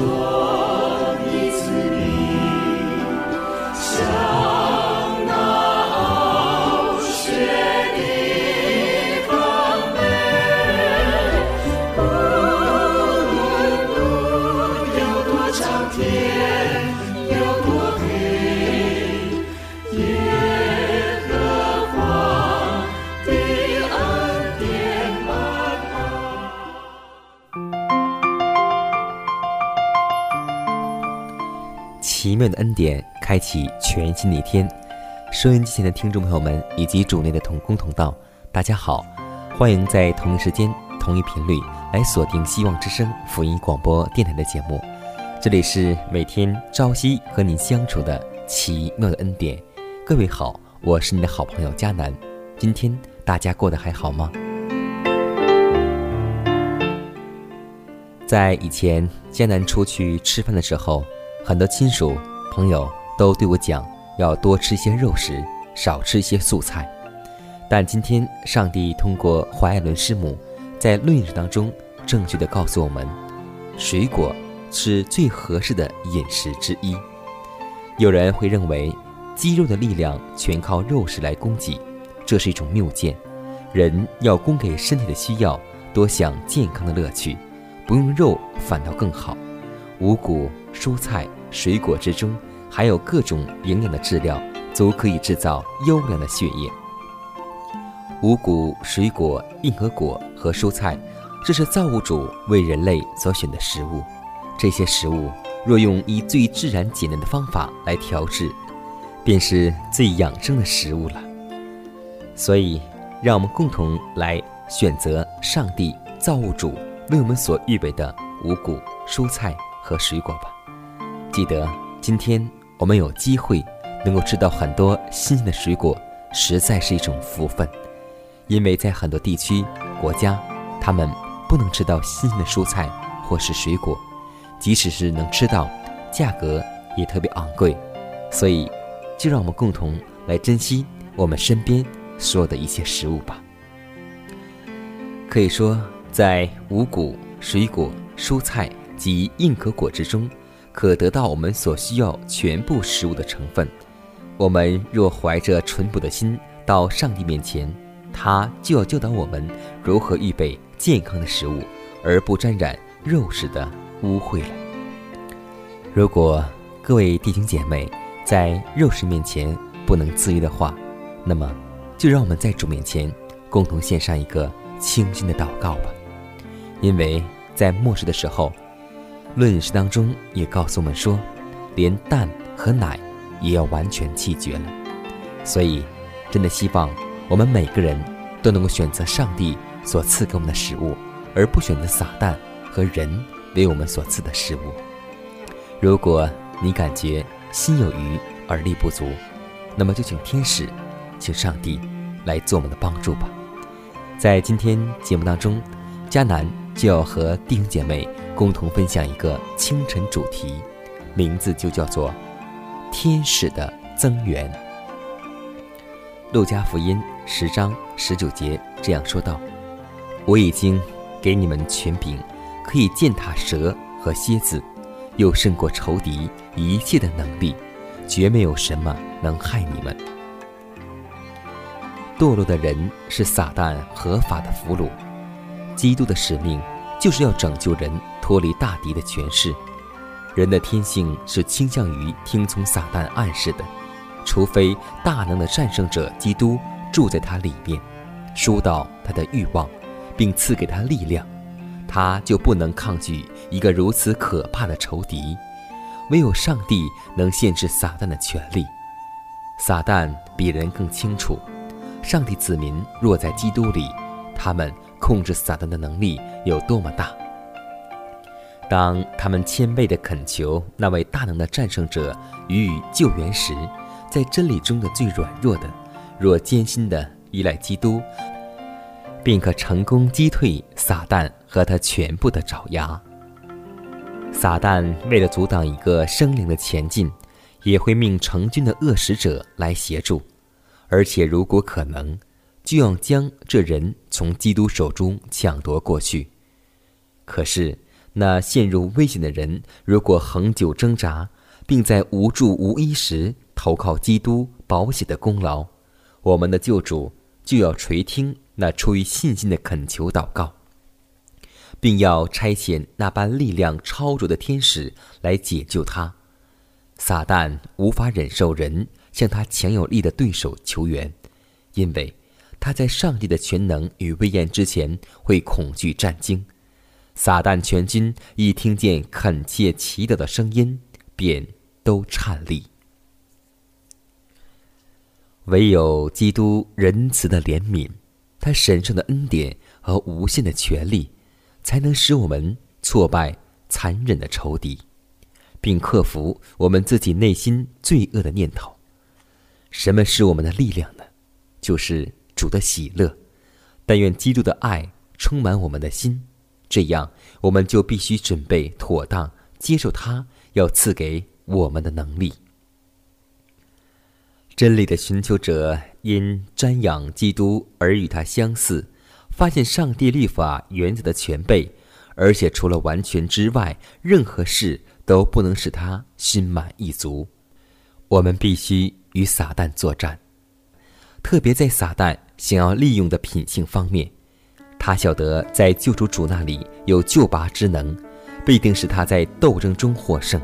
奇开启全新的一天。收音机前的听众朋友们以及主内的同工同道，大家好，欢迎在同一时间、同一频率来锁定希望之声福音广播电台的节目。这里是每天朝夕和您相处的奇妙的恩典。各位好，我是你的好朋友佳南。今天大家过得还好吗？在以前，佳南出去吃饭的时候。很多亲属朋友都对我讲，要多吃些肉食，少吃些素菜。但今天，上帝通过怀爱伦师母在论语当中正确的告诉我们，水果是最合适的饮食之一。有人会认为，肌肉的力量全靠肉食来供给，这是一种谬见。人要供给身体的需要，多享健康的乐趣，不用肉反倒更好。五谷、蔬菜、水果之中，含有各种营养的质料，足可以制造优良的血液。五谷、水果、硬核果和蔬菜，这是造物主为人类所选的食物。这些食物若用以最自然简单的方法来调制，便是最养生的食物了。所以，让我们共同来选择上帝造物主为我们所预备的五谷、蔬菜。和水果吧。记得今天我们有机会能够吃到很多新鲜的水果，实在是一种福分。因为在很多地区、国家，他们不能吃到新鲜的蔬菜或是水果，即使是能吃到，价格也特别昂贵。所以，就让我们共同来珍惜我们身边所有的一些食物吧。可以说，在五谷、水果、蔬菜。及硬壳果之中，可得到我们所需要全部食物的成分。我们若怀着淳朴的心到上帝面前，他就要教导我们如何预备健康的食物，而不沾染肉食的污秽了。如果各位弟兄姐妹在肉食面前不能自愈的话，那么就让我们在主面前共同献上一个清新的祷告吧，因为在末世的时候。论语当中也告诉我们说，连蛋和奶也要完全弃绝了。所以，真的希望我们每个人都能够选择上帝所赐给我们的食物，而不选择撒旦和人为我们所赐的食物。如果你感觉心有余而力不足，那么就请天使，请上帝来做我们的帮助吧。在今天节目当中，迦南就要和弟兄姐妹。共同分享一个清晨主题，名字就叫做“天使的增援”。路加福音十章十九节这样说道：“我已经给你们权柄，可以践踏蛇和蝎子，又胜过仇敌一切的能力，绝没有什么能害你们。”堕落的人是撒旦合法的俘虏，基督的使命就是要拯救人。脱离大敌的权势，人的天性是倾向于听从撒旦暗示的，除非大能的战胜者基督住在他里面，疏导他的欲望，并赐给他力量，他就不能抗拒一个如此可怕的仇敌。唯有上帝能限制撒旦的权利。撒旦比人更清楚，上帝子民若在基督里，他们控制撒旦的能力有多么大。当他们谦卑地恳求那位大能的战胜者予以救援时，在真理中的最软弱的，若艰辛地依赖基督，便可成功击退撒旦和他全部的爪牙。撒旦为了阻挡一个生灵的前进。也会命成军的恶使者来协助，而且如果可能，就要将这人从基督手中抢夺过去。可是，那陷入危险的人如果恒久挣扎，并在无助无依时投靠基督保险的功劳，我们的救主就要垂听那出于信心的恳求祷告，并要差遣那般力量超卓的天使来解救他。撒旦无法忍受人向他强有力的对手求援，因为他在上帝的全能与威严之前会恐惧战惊。撒旦全军一听见恳切祈祷的声音，便都颤栗。唯有基督仁慈的怜悯，他神圣的恩典和无限的权利，才能使我们挫败残忍的仇敌。并克服我们自己内心罪恶的念头。什么是我们的力量呢？就是主的喜乐。但愿基督的爱充满我们的心，这样我们就必须准备妥当，接受他要赐给我们的能力。真理的寻求者因瞻仰基督而与他相似，发现上帝律法原则的全备，而且除了完全之外，任何事。都不能使他心满意足。我们必须与撒旦作战，特别在撒旦想要利用的品性方面。他晓得在救主主那里有救拔之能，必定使他在斗争中获胜。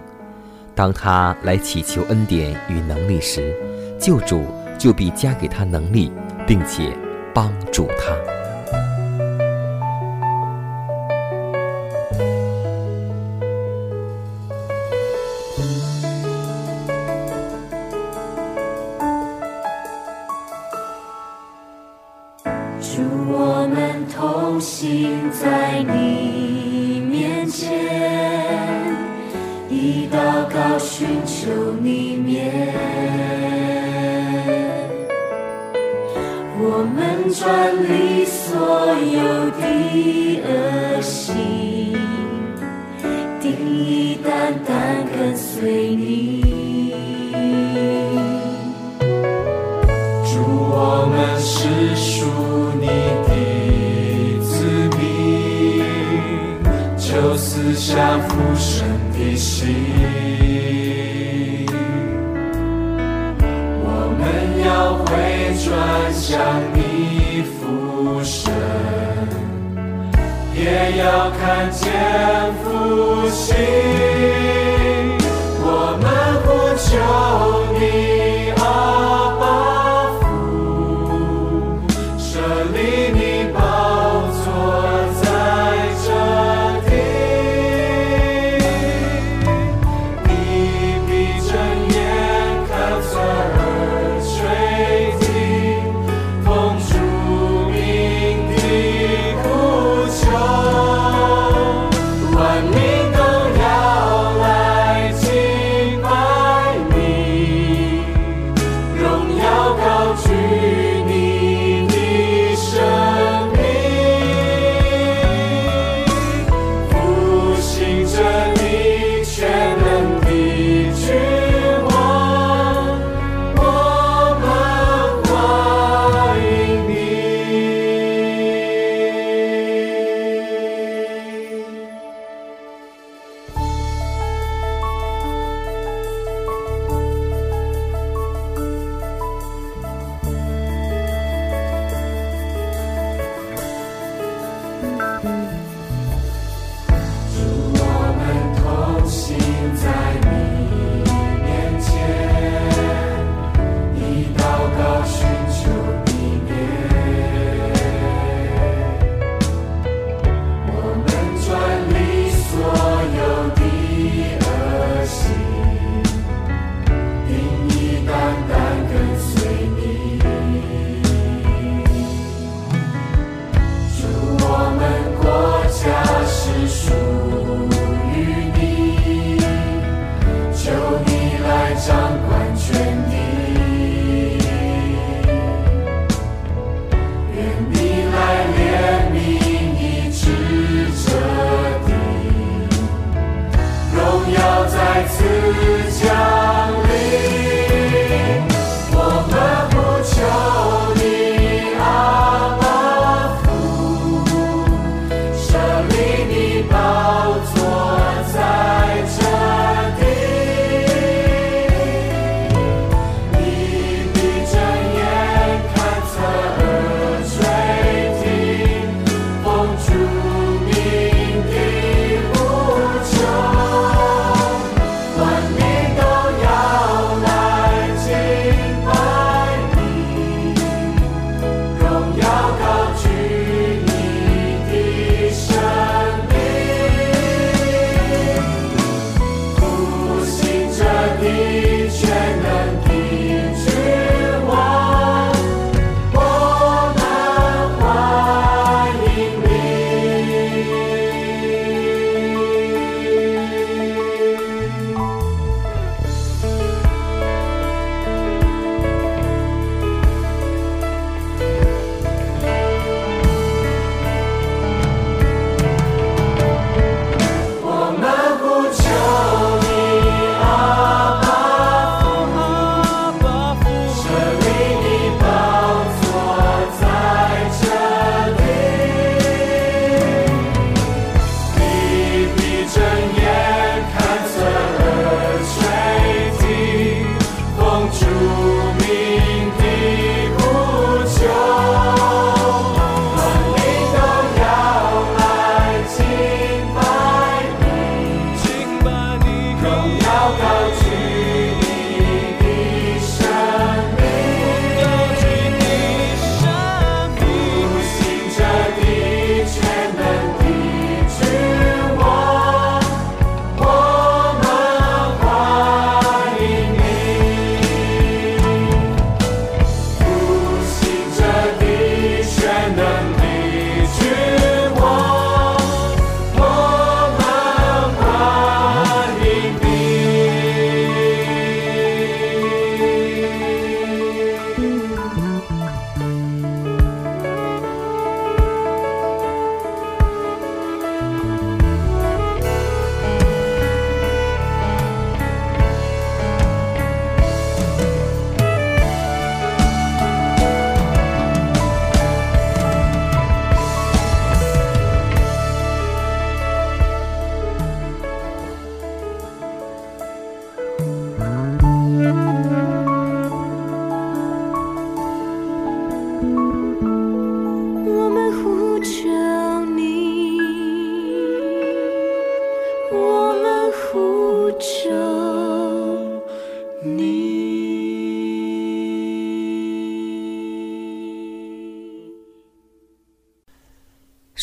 当他来祈求恩典与能力时，救主就必加给他能力，并且帮助他。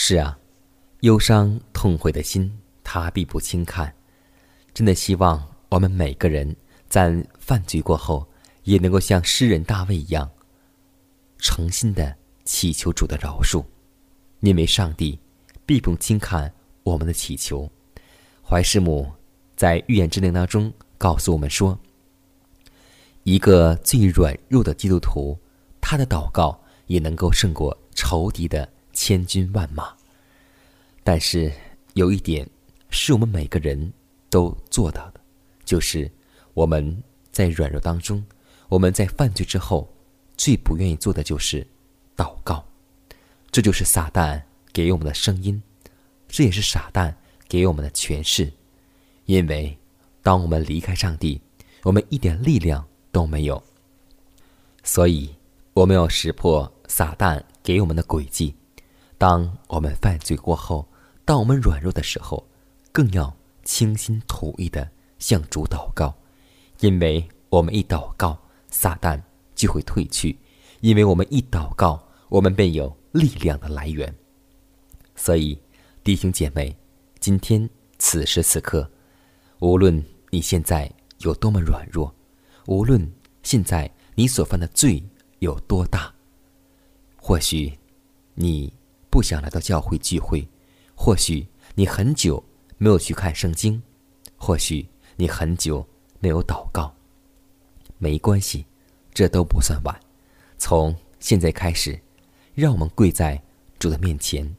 是啊，忧伤痛悔的心，他必不轻看。真的希望我们每个人在犯罪过后，也能够像诗人大卫一样，诚心的祈求主的饶恕，因为上帝必不轻看我们的祈求。怀师母在预言之灵当中告诉我们说：“一个最软弱的基督徒，他的祷告也能够胜过仇敌的。”千军万马，但是有一点是我们每个人都做到的，就是我们在软弱当中，我们在犯罪之后，最不愿意做的就是祷告。这就是撒旦给我们的声音，这也是撒旦给我们的诠释。因为当我们离开上帝，我们一点力量都没有，所以我们要识破撒旦给我们的诡计。当我们犯罪过后，当我们软弱的时候，更要倾心吐意的向主祷告，因为我们一祷告，撒旦就会退去；因为我们一祷告，我们便有力量的来源。所以，弟兄姐妹，今天此时此刻，无论你现在有多么软弱，无论现在你所犯的罪有多大，或许你。不想来到教会聚会，或许你很久没有去看圣经，或许你很久没有祷告。没关系，这都不算晚。从现在开始，让我们跪在主的面前，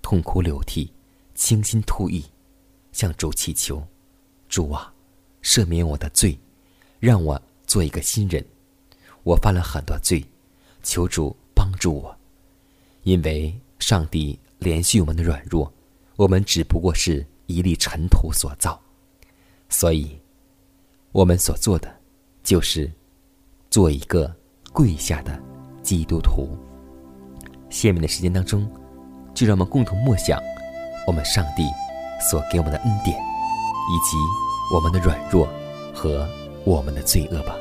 痛哭流涕，倾心吐意，向主祈求：主啊，赦免我的罪，让我做一个新人。我犯了很多罪，求主帮助我，因为。上帝怜恤我们的软弱，我们只不过是一粒尘土所造，所以，我们所做的，就是做一个跪下的基督徒。下面的时间当中，就让我们共同默想我们上帝所给我们的恩典，以及我们的软弱和我们的罪恶吧。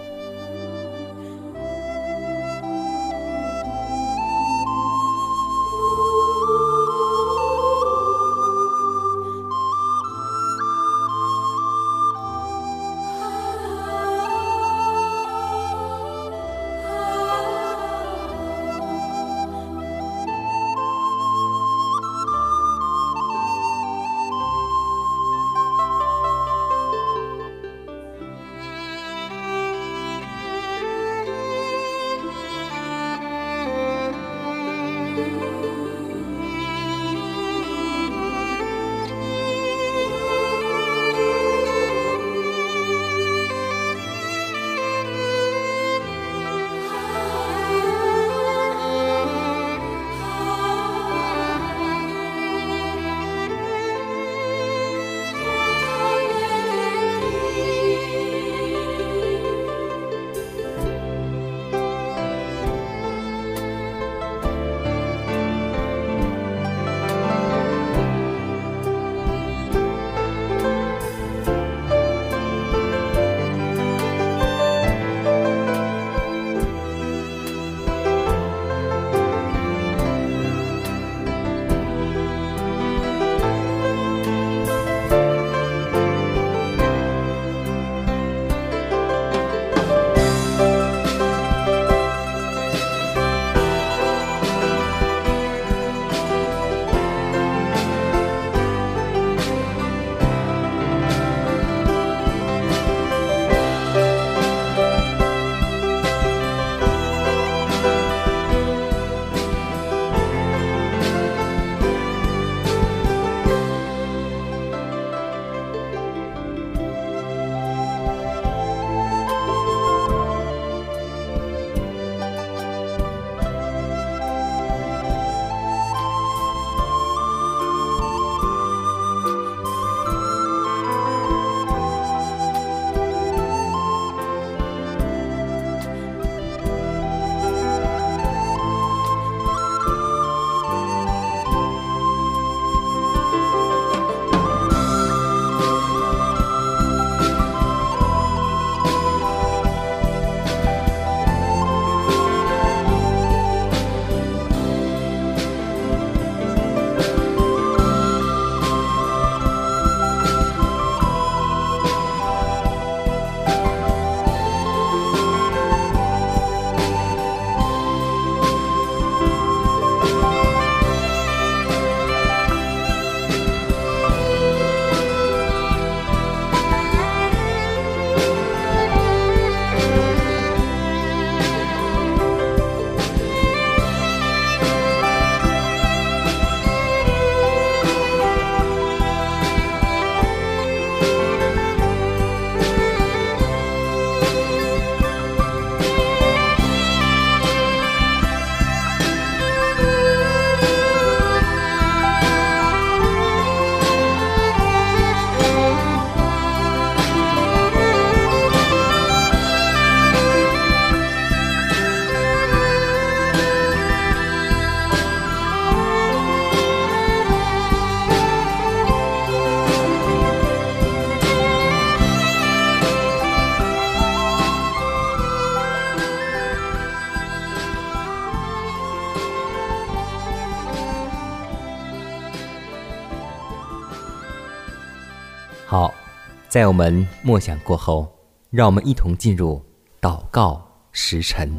在我们默想过后，让我们一同进入祷告时辰。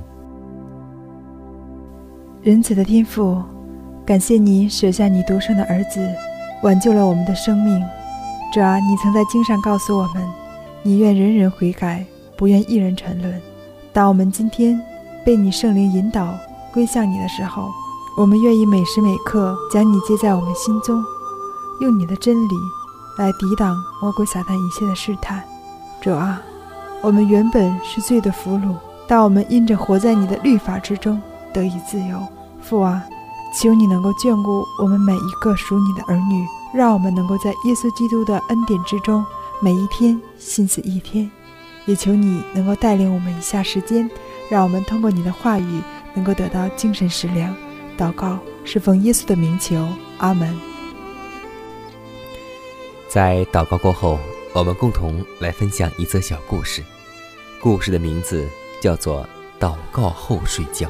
仁慈的天父，感谢你舍下你独生的儿子，挽救了我们的生命。主啊，你曾在经上告诉我们，你愿人人悔改，不愿一人沉沦。当我们今天被你圣灵引导归向你的时候，我们愿意每时每刻将你接在我们心中，用你的真理。来抵挡魔鬼撒旦一切的试探，主啊，我们原本是罪的俘虏，但我们因着活在你的律法之中得以自由。父啊，求你能够眷顾我们每一个属你的儿女，让我们能够在耶稣基督的恩典之中每一天心思一天。也求你能够带领我们以下时间，让我们通过你的话语能够得到精神食粮。祷告是奉耶稣的名求，阿门。在祷告过后，我们共同来分享一则小故事。故事的名字叫做《祷告后睡觉》。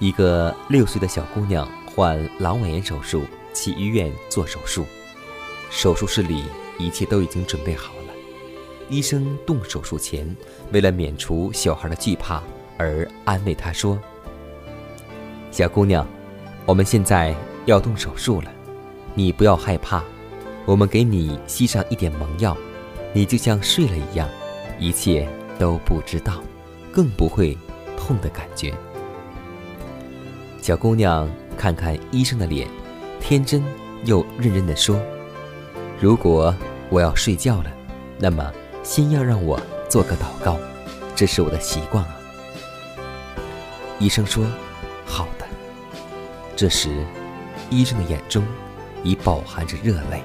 一个六岁的小姑娘患阑尾炎手术，去医院做手术。手术室里一切都已经准备好了。医生动手术前，为了免除小孩的惧怕，而安慰她说：“小姑娘，我们现在要动手术了。”你不要害怕，我们给你吸上一点蒙药，你就像睡了一样，一切都不知道，更不会痛的感觉。小姑娘看看医生的脸，天真又认真的说：“如果我要睡觉了，那么先要让我做个祷告，这是我的习惯啊。”医生说：“好的。”这时，医生的眼中。已饱含着热泪。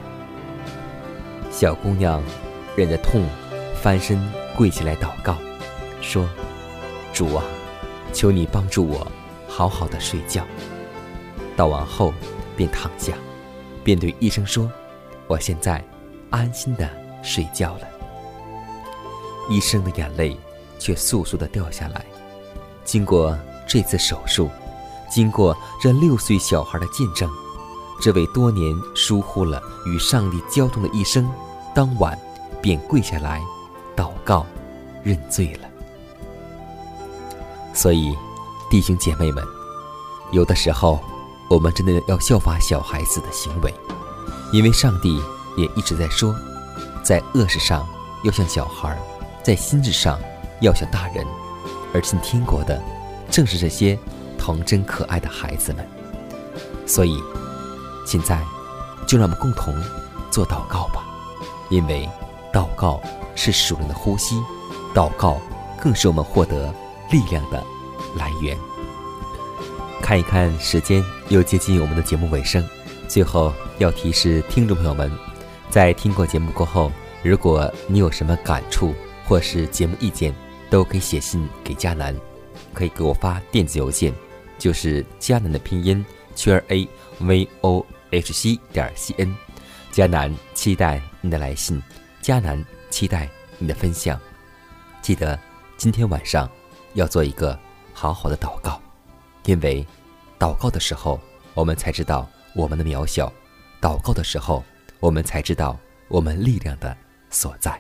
小姑娘忍着痛，翻身跪起来祷告，说：“主啊，求你帮助我，好好的睡觉。”祷完后，便躺下，便对医生说：“我现在安心的睡觉了。”医生的眼泪却簌簌的掉下来。经过这次手术，经过这六岁小孩的见证。这位多年疏忽了与上帝交通的医生，当晚便跪下来祷告、认罪了。所以，弟兄姐妹们，有的时候我们真的要效法小孩子的行为，因为上帝也一直在说，在恶事上要像小孩，在心智上要像大人，而进天国的正是这些童真可爱的孩子们。所以。现在，就让我们共同做祷告吧，因为祷告是属灵的呼吸，祷告更是我们获得力量的来源。看一看时间，又接近我们的节目尾声，最后要提示听众朋友们，在听过节目过后，如果你有什么感触或是节目意见，都可以写信给佳楠，可以给我发电子邮件，就是佳楠的拼音圈 a v o。H c 点 c n，迦南期待你的来信，迦南期待你的分享。记得今天晚上要做一个好好的祷告，因为祷告的时候，我们才知道我们的渺小；祷告的时候，我们才知道我们力量的所在。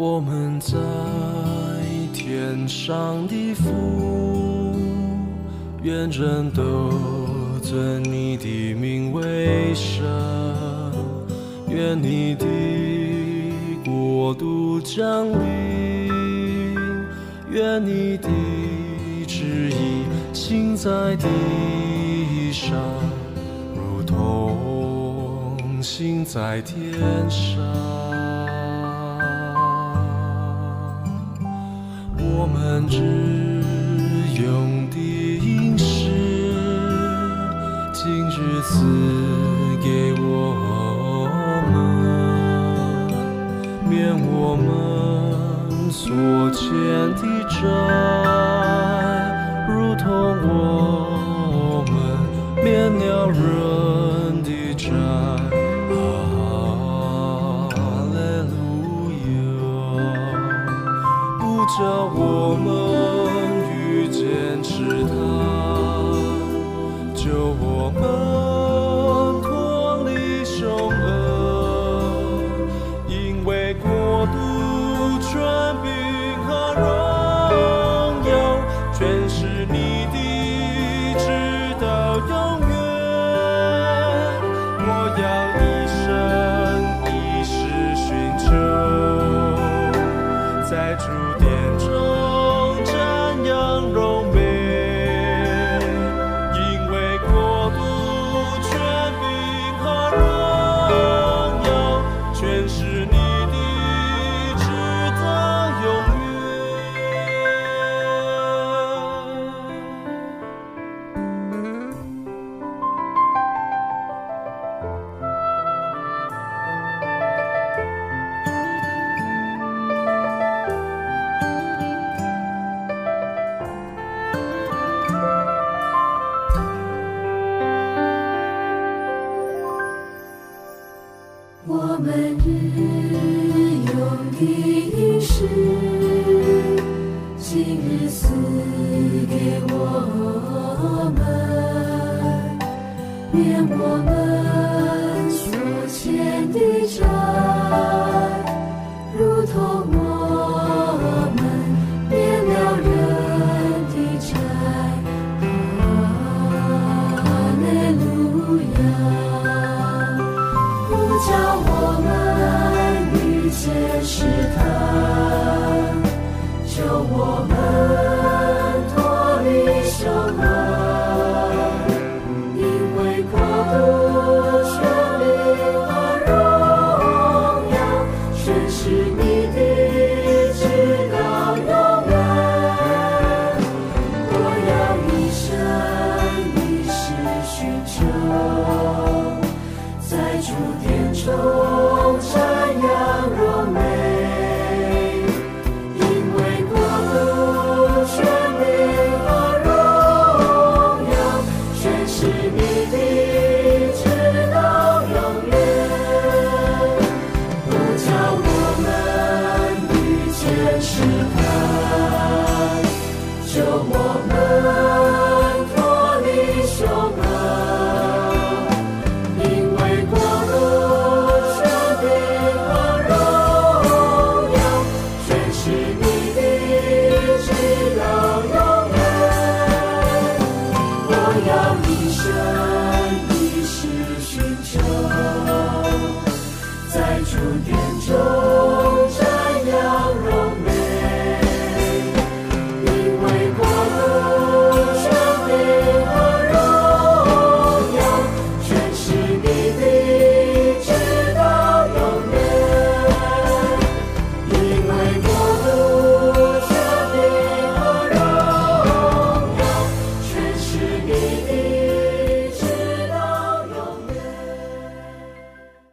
我们在天上的父，愿人都尊你的名为圣，愿你的国度降临，愿你的旨意行在地上，如同行在天上。南之永定是今日。赐给我们，免我们所欠的债，如同我